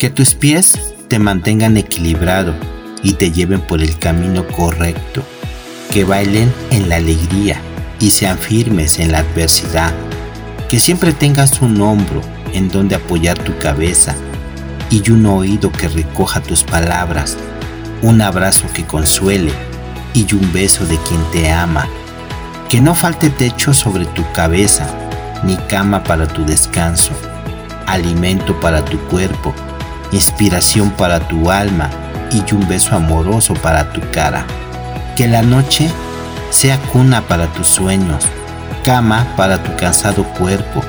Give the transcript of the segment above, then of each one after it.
Que tus pies te mantengan equilibrado y te lleven por el camino correcto. Que bailen en la alegría y sean firmes en la adversidad. Que siempre tengas un hombro en donde apoyar tu cabeza y un oído que recoja tus palabras, un abrazo que consuele y un beso de quien te ama. Que no falte techo sobre tu cabeza, ni cama para tu descanso, alimento para tu cuerpo, inspiración para tu alma y un beso amoroso para tu cara. Que la noche sea cuna para tus sueños, cama para tu cansado cuerpo,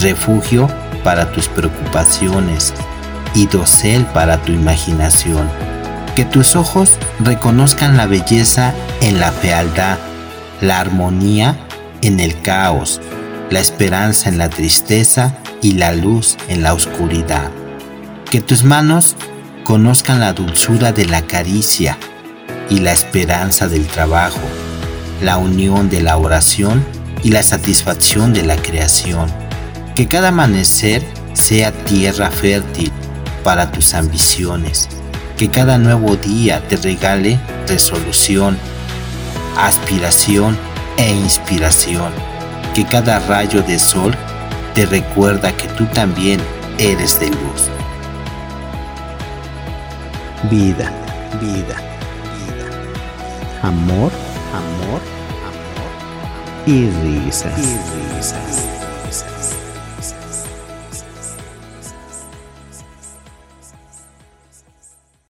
refugio para tus preocupaciones y dosel para tu imaginación. Que tus ojos reconozcan la belleza en la fealdad, la armonía en el caos, la esperanza en la tristeza y la luz en la oscuridad. Que tus manos conozcan la dulzura de la caricia y la esperanza del trabajo, la unión de la oración y la satisfacción de la creación. Que cada amanecer sea tierra fértil para tus ambiciones. Que cada nuevo día te regale resolución, aspiración e inspiración. Que cada rayo de sol te recuerda que tú también eres de luz. Vida, vida, vida. Amor, amor, amor. Y risas. Risas.